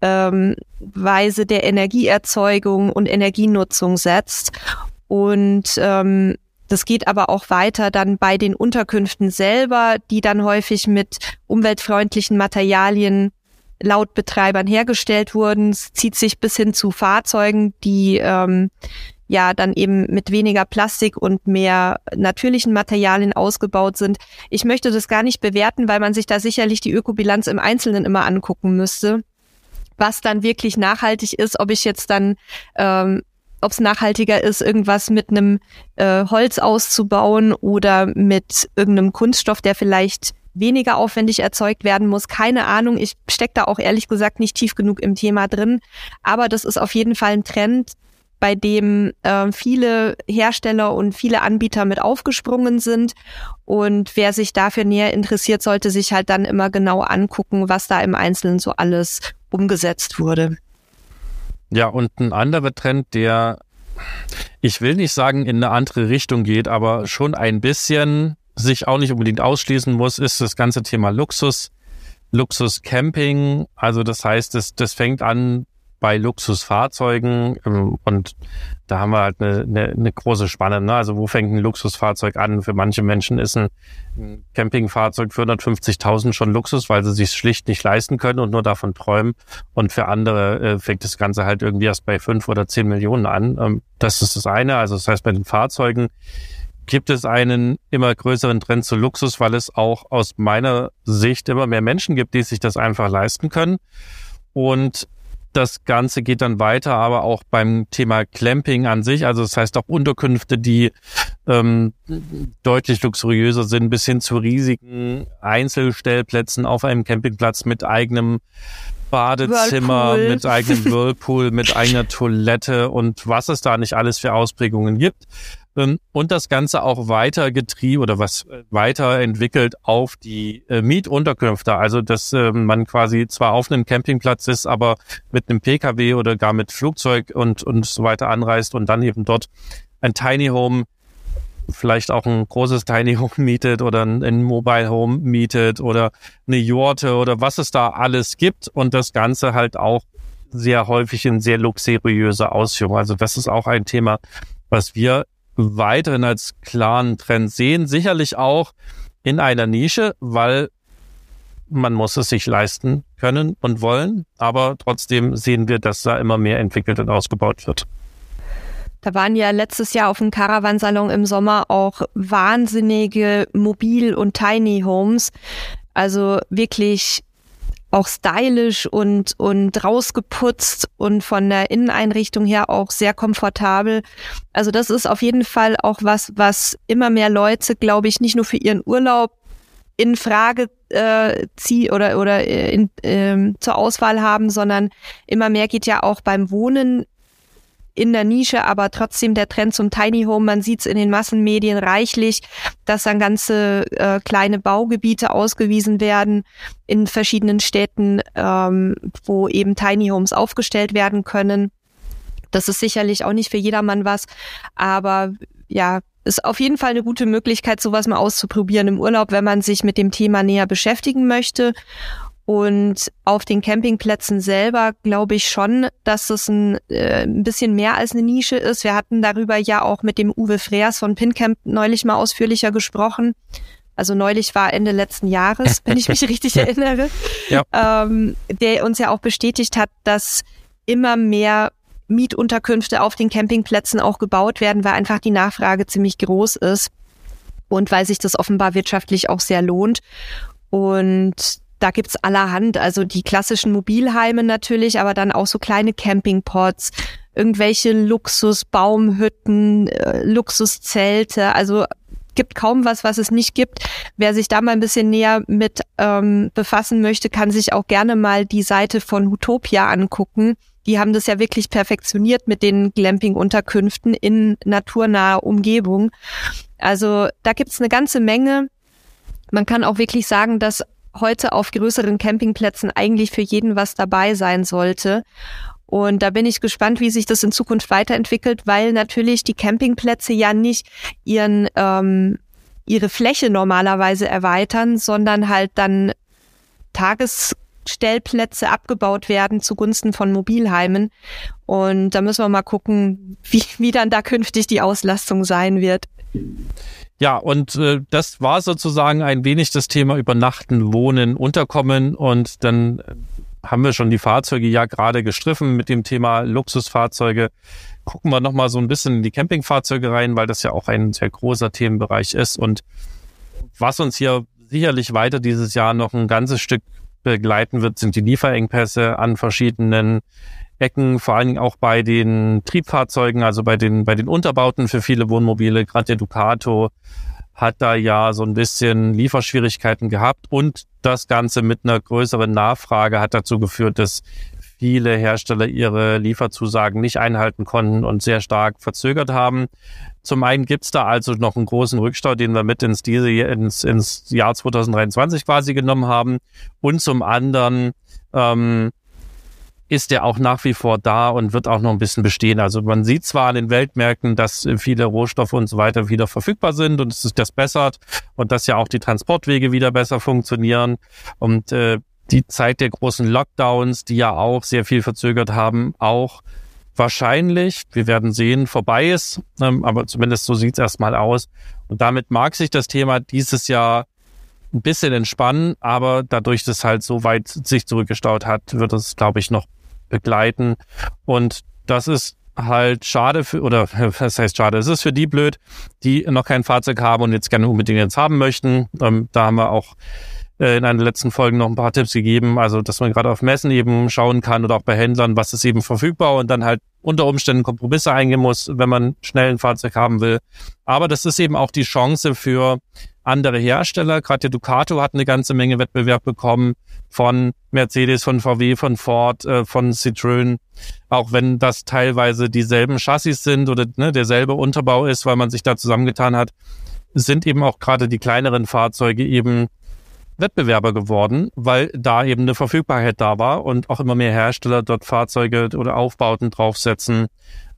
ähm, Weise der Energieerzeugung und Energienutzung setzt. Und ähm, das geht aber auch weiter dann bei den Unterkünften selber, die dann häufig mit umweltfreundlichen Materialien laut Betreibern hergestellt wurden. Es zieht sich bis hin zu Fahrzeugen, die ähm, ja dann eben mit weniger Plastik und mehr natürlichen Materialien ausgebaut sind. Ich möchte das gar nicht bewerten, weil man sich da sicherlich die Ökobilanz im Einzelnen immer angucken müsste, was dann wirklich nachhaltig ist, ob ich jetzt dann ähm, ob es nachhaltiger ist, irgendwas mit einem äh, Holz auszubauen oder mit irgendeinem Kunststoff, der vielleicht weniger aufwendig erzeugt werden muss. Keine Ahnung. Ich stecke da auch ehrlich gesagt nicht tief genug im Thema drin. Aber das ist auf jeden Fall ein Trend, bei dem äh, viele Hersteller und viele Anbieter mit aufgesprungen sind. Und wer sich dafür näher interessiert, sollte sich halt dann immer genau angucken, was da im Einzelnen so alles umgesetzt wurde. Ja, und ein anderer Trend, der, ich will nicht sagen, in eine andere Richtung geht, aber schon ein bisschen sich auch nicht unbedingt ausschließen muss, ist das ganze Thema Luxus, Luxuscamping. Also das heißt, das, das fängt an bei Luxusfahrzeugen ähm, und da haben wir halt eine, eine, eine große Spanne. Ne? Also wo fängt ein Luxusfahrzeug an? Für manche Menschen ist ein Campingfahrzeug für 150.000 schon Luxus, weil sie sich schlicht nicht leisten können und nur davon träumen. Und für andere äh, fängt das Ganze halt irgendwie erst bei fünf oder zehn Millionen an. Ähm, das ist das eine. Also das heißt, bei den Fahrzeugen gibt es einen immer größeren Trend zu Luxus, weil es auch aus meiner Sicht immer mehr Menschen gibt, die sich das einfach leisten können. Und das Ganze geht dann weiter, aber auch beim Thema Clamping an sich, also das heißt auch Unterkünfte, die ähm, deutlich luxuriöser sind, bis hin zu riesigen Einzelstellplätzen auf einem Campingplatz mit eigenem Badezimmer, Whirlpool. mit eigenem Whirlpool, mit eigener Toilette und was es da nicht alles für Ausprägungen gibt. Und das Ganze auch weiter getrieben oder was äh, weiterentwickelt auf die äh, Mietunterkünfte. Also, dass äh, man quasi zwar auf einem Campingplatz ist, aber mit einem Pkw oder gar mit Flugzeug und, und so weiter anreist und dann eben dort ein Tiny Home vielleicht auch ein großes Tiny Home mietet oder ein, ein Mobile Home mietet oder eine Jorte oder was es da alles gibt und das Ganze halt auch sehr häufig in sehr luxuriöser Ausführung. Also das ist auch ein Thema, was wir weiterhin als klaren Trend sehen. Sicherlich auch in einer Nische, weil man muss es sich leisten können und wollen. Aber trotzdem sehen wir, dass da immer mehr entwickelt und ausgebaut wird. Da waren ja letztes Jahr auf dem Caravansalon im Sommer auch wahnsinnige Mobil- und Tiny Homes. Also wirklich auch stylisch und, und rausgeputzt und von der Inneneinrichtung her auch sehr komfortabel. Also das ist auf jeden Fall auch was, was immer mehr Leute, glaube ich, nicht nur für ihren Urlaub in Frage äh, zieh oder oder in, ähm, zur Auswahl haben, sondern immer mehr geht ja auch beim Wohnen in der Nische, aber trotzdem der Trend zum Tiny Home. Man sieht es in den Massenmedien reichlich, dass dann ganze äh, kleine Baugebiete ausgewiesen werden in verschiedenen Städten, ähm, wo eben Tiny Homes aufgestellt werden können. Das ist sicherlich auch nicht für jedermann was, aber ja, ist auf jeden Fall eine gute Möglichkeit, sowas mal auszuprobieren im Urlaub, wenn man sich mit dem Thema näher beschäftigen möchte. Und auf den Campingplätzen selber glaube ich schon, dass es ein, äh, ein bisschen mehr als eine Nische ist. Wir hatten darüber ja auch mit dem Uwe Freers von Pincamp neulich mal ausführlicher gesprochen. Also neulich war Ende letzten Jahres, wenn ich mich richtig erinnere, ja. ähm, der uns ja auch bestätigt hat, dass immer mehr Mietunterkünfte auf den Campingplätzen auch gebaut werden, weil einfach die Nachfrage ziemlich groß ist und weil sich das offenbar wirtschaftlich auch sehr lohnt. Und da gibt's allerhand, also die klassischen Mobilheime natürlich, aber dann auch so kleine Campingpots, irgendwelche Luxusbaumhütten, äh, Luxuszelte, also gibt kaum was, was es nicht gibt. Wer sich da mal ein bisschen näher mit ähm, befassen möchte, kann sich auch gerne mal die Seite von Utopia angucken. Die haben das ja wirklich perfektioniert mit den Glamping-Unterkünften in naturnaher Umgebung. Also da gibt's eine ganze Menge. Man kann auch wirklich sagen, dass heute auf größeren Campingplätzen eigentlich für jeden was dabei sein sollte. Und da bin ich gespannt, wie sich das in Zukunft weiterentwickelt, weil natürlich die Campingplätze ja nicht ihren ähm, ihre Fläche normalerweise erweitern, sondern halt dann Tages Stellplätze abgebaut werden zugunsten von Mobilheimen. Und da müssen wir mal gucken, wie, wie dann da künftig die Auslastung sein wird. Ja, und äh, das war sozusagen ein wenig das Thema Übernachten, Wohnen, Unterkommen und dann äh, haben wir schon die Fahrzeuge ja gerade gestriffen mit dem Thema Luxusfahrzeuge. Gucken wir nochmal so ein bisschen in die Campingfahrzeuge rein, weil das ja auch ein sehr großer Themenbereich ist und was uns hier sicherlich weiter dieses Jahr noch ein ganzes Stück begleiten wird, sind die Lieferengpässe an verschiedenen Ecken, vor allen Dingen auch bei den Triebfahrzeugen, also bei den, bei den Unterbauten für viele Wohnmobile. Gerade der Ducato hat da ja so ein bisschen Lieferschwierigkeiten gehabt und das Ganze mit einer größeren Nachfrage hat dazu geführt, dass viele Hersteller ihre Lieferzusagen nicht einhalten konnten und sehr stark verzögert haben. Zum einen gibt's da also noch einen großen Rückstau, den wir mit ins, diese, ins, ins Jahr 2023 quasi genommen haben. Und zum anderen ähm, ist der auch nach wie vor da und wird auch noch ein bisschen bestehen. Also man sieht zwar an den Weltmärkten, dass viele Rohstoffe und so weiter wieder verfügbar sind und es ist das bessert und dass ja auch die Transportwege wieder besser funktionieren und äh, die Zeit der großen Lockdowns, die ja auch sehr viel verzögert haben, auch wahrscheinlich, wir werden sehen, vorbei ist, ähm, aber zumindest so sieht es erstmal aus. Und damit mag sich das Thema dieses Jahr ein bisschen entspannen, aber dadurch, dass halt so weit sich zurückgestaut hat, wird es, glaube ich, noch begleiten. Und das ist halt schade für, oder was heißt schade? Es ist für die blöd, die noch kein Fahrzeug haben und jetzt gerne unbedingt jetzt haben möchten. Ähm, da haben wir auch in einer letzten Folge noch ein paar Tipps gegeben, also dass man gerade auf Messen eben schauen kann oder auch bei Händlern, was ist eben verfügbar und dann halt unter Umständen Kompromisse eingehen muss, wenn man schnell ein Fahrzeug haben will. Aber das ist eben auch die Chance für andere Hersteller. Gerade der Ducato hat eine ganze Menge Wettbewerb bekommen von Mercedes, von VW, von Ford, äh, von Citroën. Auch wenn das teilweise dieselben Chassis sind oder ne, derselbe Unterbau ist, weil man sich da zusammengetan hat, sind eben auch gerade die kleineren Fahrzeuge eben Wettbewerber geworden, weil da eben eine Verfügbarkeit da war und auch immer mehr Hersteller dort Fahrzeuge oder Aufbauten draufsetzen.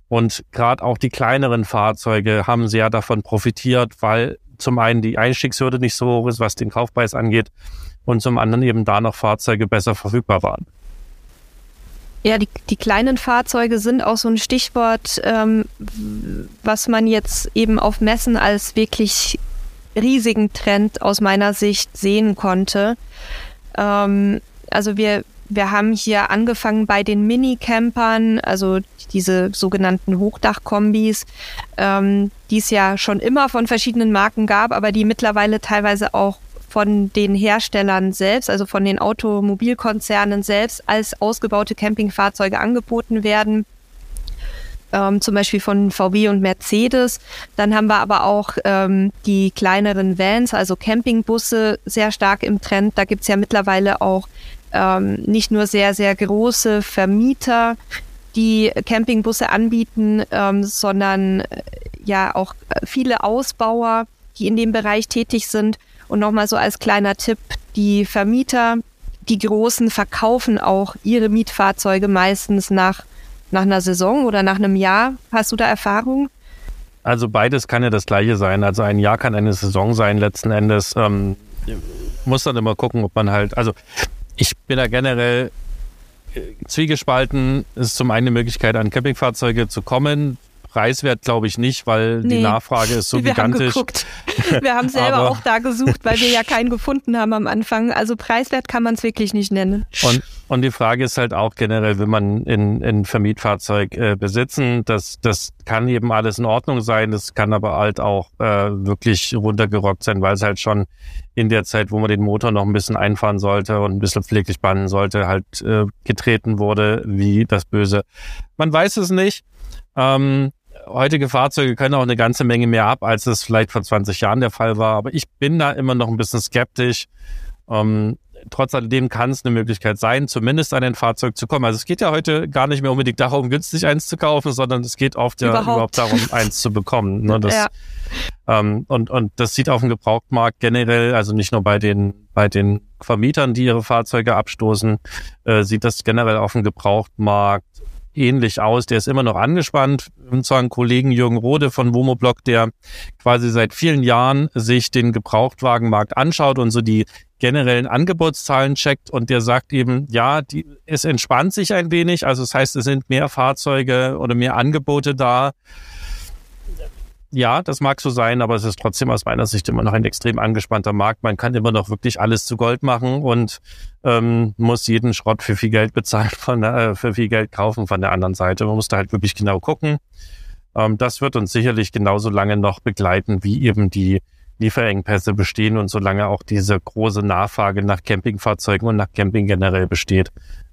Und gerade auch die kleineren Fahrzeuge haben sehr davon profitiert, weil zum einen die Einstiegshürde nicht so hoch ist, was den Kaufpreis angeht, und zum anderen eben da noch Fahrzeuge besser verfügbar waren. Ja, die, die kleinen Fahrzeuge sind auch so ein Stichwort, ähm, was man jetzt eben auf Messen als wirklich riesigen Trend aus meiner Sicht sehen konnte. Ähm, also wir, wir haben hier angefangen bei den Mini-Campern, also diese sogenannten Hochdachkombis, ähm, die es ja schon immer von verschiedenen Marken gab, aber die mittlerweile teilweise auch von den Herstellern selbst, also von den Automobilkonzernen selbst als ausgebaute Campingfahrzeuge angeboten werden. Ähm, zum Beispiel von VW und Mercedes. Dann haben wir aber auch ähm, die kleineren Vans, also Campingbusse, sehr stark im Trend. Da gibt's ja mittlerweile auch ähm, nicht nur sehr, sehr große Vermieter, die Campingbusse anbieten, ähm, sondern äh, ja auch viele Ausbauer, die in dem Bereich tätig sind. Und nochmal so als kleiner Tipp, die Vermieter, die Großen verkaufen auch ihre Mietfahrzeuge meistens nach, nach einer Saison oder nach einem Jahr. Hast du da Erfahrung? Also beides kann ja das gleiche sein. Also ein Jahr kann eine Saison sein letzten Endes. Ähm, muss dann immer gucken, ob man halt, also ich bin da generell äh, zwiegespalten. Es ist zum einen eine Möglichkeit, an Campingfahrzeuge zu kommen preiswert glaube ich nicht, weil nee. die Nachfrage ist so wir gigantisch. Haben. Wir haben selber auch da gesucht, weil wir ja keinen gefunden haben am Anfang. Also preiswert kann man es wirklich nicht nennen. Und, und die Frage ist halt auch generell, will man in, in Vermietfahrzeug äh, besitzen, das, das kann eben alles in Ordnung sein, das kann aber halt auch äh, wirklich runtergerockt sein, weil es halt schon in der Zeit, wo man den Motor noch ein bisschen einfahren sollte und ein bisschen pfleglich bannen sollte, halt äh, getreten wurde wie das Böse. Man weiß es nicht. Ähm, heutige Fahrzeuge können auch eine ganze Menge mehr ab, als es vielleicht vor 20 Jahren der Fall war. Aber ich bin da immer noch ein bisschen skeptisch. Ähm, trotz alledem kann es eine Möglichkeit sein, zumindest an ein Fahrzeug zu kommen. Also es geht ja heute gar nicht mehr unbedingt darum, günstig eins zu kaufen, sondern es geht oft ja überhaupt, überhaupt darum, eins zu bekommen. Ne? Das, ja. ähm, und, und das sieht auf dem Gebrauchtmarkt generell, also nicht nur bei den, bei den Vermietern, die ihre Fahrzeuge abstoßen, äh, sieht das generell auf dem Gebrauchtmarkt ähnlich aus. Der ist immer noch angespannt. Und zwar ein Kollegen Jürgen Rode von Womoblock, der quasi seit vielen Jahren sich den Gebrauchtwagenmarkt anschaut und so die generellen Angebotszahlen checkt und der sagt eben, ja, die, es entspannt sich ein wenig. Also das heißt, es sind mehr Fahrzeuge oder mehr Angebote da. Ja, das mag so sein, aber es ist trotzdem aus meiner Sicht immer noch ein extrem angespannter Markt. Man kann immer noch wirklich alles zu Gold machen und ähm, muss jeden Schrott für viel Geld bezahlen, von der, äh, für viel Geld kaufen von der anderen Seite. Man muss da halt wirklich genau gucken. Ähm, das wird uns sicherlich genauso lange noch begleiten, wie eben die Lieferengpässe bestehen und solange auch diese große Nachfrage nach Campingfahrzeugen und nach Camping generell besteht,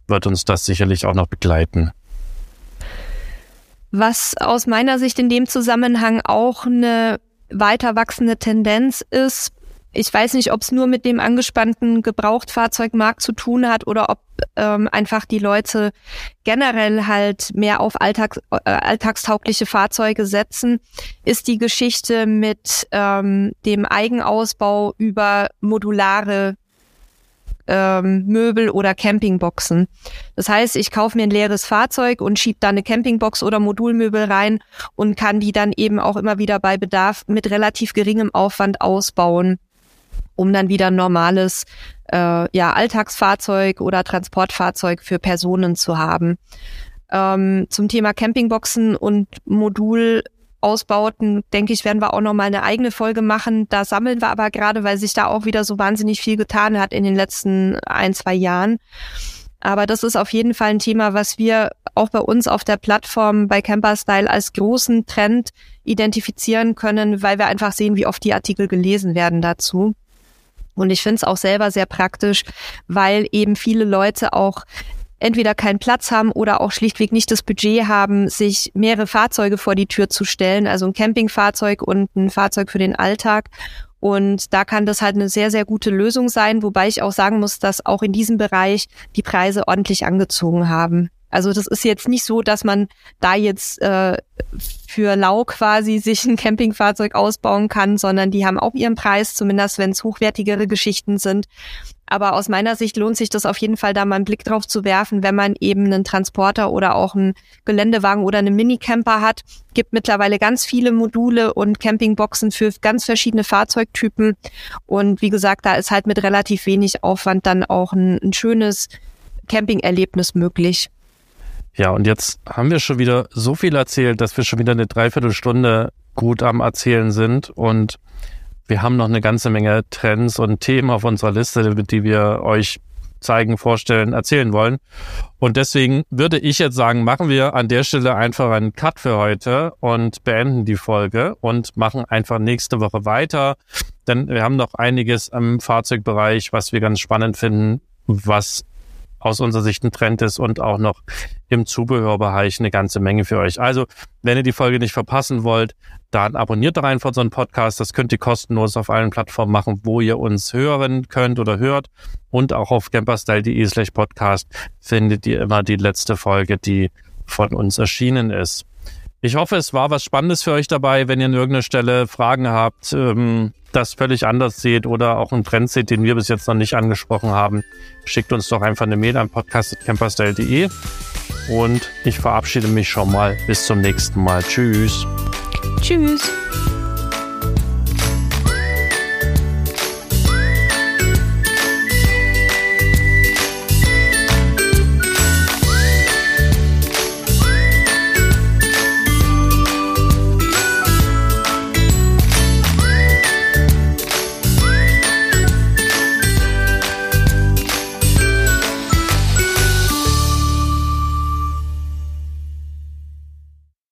wird uns das sicherlich auch noch begleiten. Was aus meiner Sicht in dem Zusammenhang auch eine weiter wachsende Tendenz ist, ich weiß nicht, ob es nur mit dem angespannten Gebrauchtfahrzeugmarkt zu tun hat oder ob ähm, einfach die Leute generell halt mehr auf Alltags, äh, alltagstaugliche Fahrzeuge setzen, ist die Geschichte mit ähm, dem Eigenausbau über modulare ähm, Möbel oder Campingboxen. Das heißt, ich kaufe mir ein leeres Fahrzeug und schiebe da eine Campingbox oder Modulmöbel rein und kann die dann eben auch immer wieder bei Bedarf mit relativ geringem Aufwand ausbauen um dann wieder ein normales äh, ja, Alltagsfahrzeug oder Transportfahrzeug für Personen zu haben. Ähm, zum Thema Campingboxen und Modulausbauten, denke ich, werden wir auch noch mal eine eigene Folge machen. Da sammeln wir aber gerade, weil sich da auch wieder so wahnsinnig viel getan hat in den letzten ein, zwei Jahren. Aber das ist auf jeden Fall ein Thema, was wir auch bei uns auf der Plattform bei Camperstyle als großen Trend identifizieren können, weil wir einfach sehen, wie oft die Artikel gelesen werden dazu. Und ich finde es auch selber sehr praktisch, weil eben viele Leute auch entweder keinen Platz haben oder auch schlichtweg nicht das Budget haben, sich mehrere Fahrzeuge vor die Tür zu stellen, also ein Campingfahrzeug und ein Fahrzeug für den Alltag. Und da kann das halt eine sehr, sehr gute Lösung sein, wobei ich auch sagen muss, dass auch in diesem Bereich die Preise ordentlich angezogen haben. Also das ist jetzt nicht so, dass man da jetzt äh, für lau quasi sich ein Campingfahrzeug ausbauen kann, sondern die haben auch ihren Preis, zumindest wenn es hochwertigere Geschichten sind. Aber aus meiner Sicht lohnt sich das auf jeden Fall, da mal einen Blick drauf zu werfen, wenn man eben einen Transporter oder auch einen Geländewagen oder einen Minicamper hat. Gibt mittlerweile ganz viele Module und Campingboxen für ganz verschiedene Fahrzeugtypen. Und wie gesagt, da ist halt mit relativ wenig Aufwand dann auch ein, ein schönes Campingerlebnis möglich. Ja, und jetzt haben wir schon wieder so viel erzählt, dass wir schon wieder eine Dreiviertelstunde gut am Erzählen sind. Und wir haben noch eine ganze Menge Trends und Themen auf unserer Liste, die wir euch zeigen, vorstellen, erzählen wollen. Und deswegen würde ich jetzt sagen, machen wir an der Stelle einfach einen Cut für heute und beenden die Folge und machen einfach nächste Woche weiter. Denn wir haben noch einiges am Fahrzeugbereich, was wir ganz spannend finden, was aus unserer Sicht ein Trend ist und auch noch im Zubehörbereich eine ganze Menge für euch. Also, wenn ihr die Folge nicht verpassen wollt, dann abonniert doch einfach unseren Podcast. Das könnt ihr kostenlos auf allen Plattformen machen, wo ihr uns hören könnt oder hört. Und auch auf camperstyle.de slash podcast findet ihr immer die letzte Folge, die von uns erschienen ist. Ich hoffe, es war was Spannendes für euch dabei. Wenn ihr an irgendeiner Stelle Fragen habt, ähm, das völlig anders seht oder auch einen Trend seht, den wir bis jetzt noch nicht angesprochen haben, schickt uns doch einfach eine Mail an podcast.camperstyle.de und ich verabschiede mich schon mal. Bis zum nächsten Mal. Tschüss. Tschüss.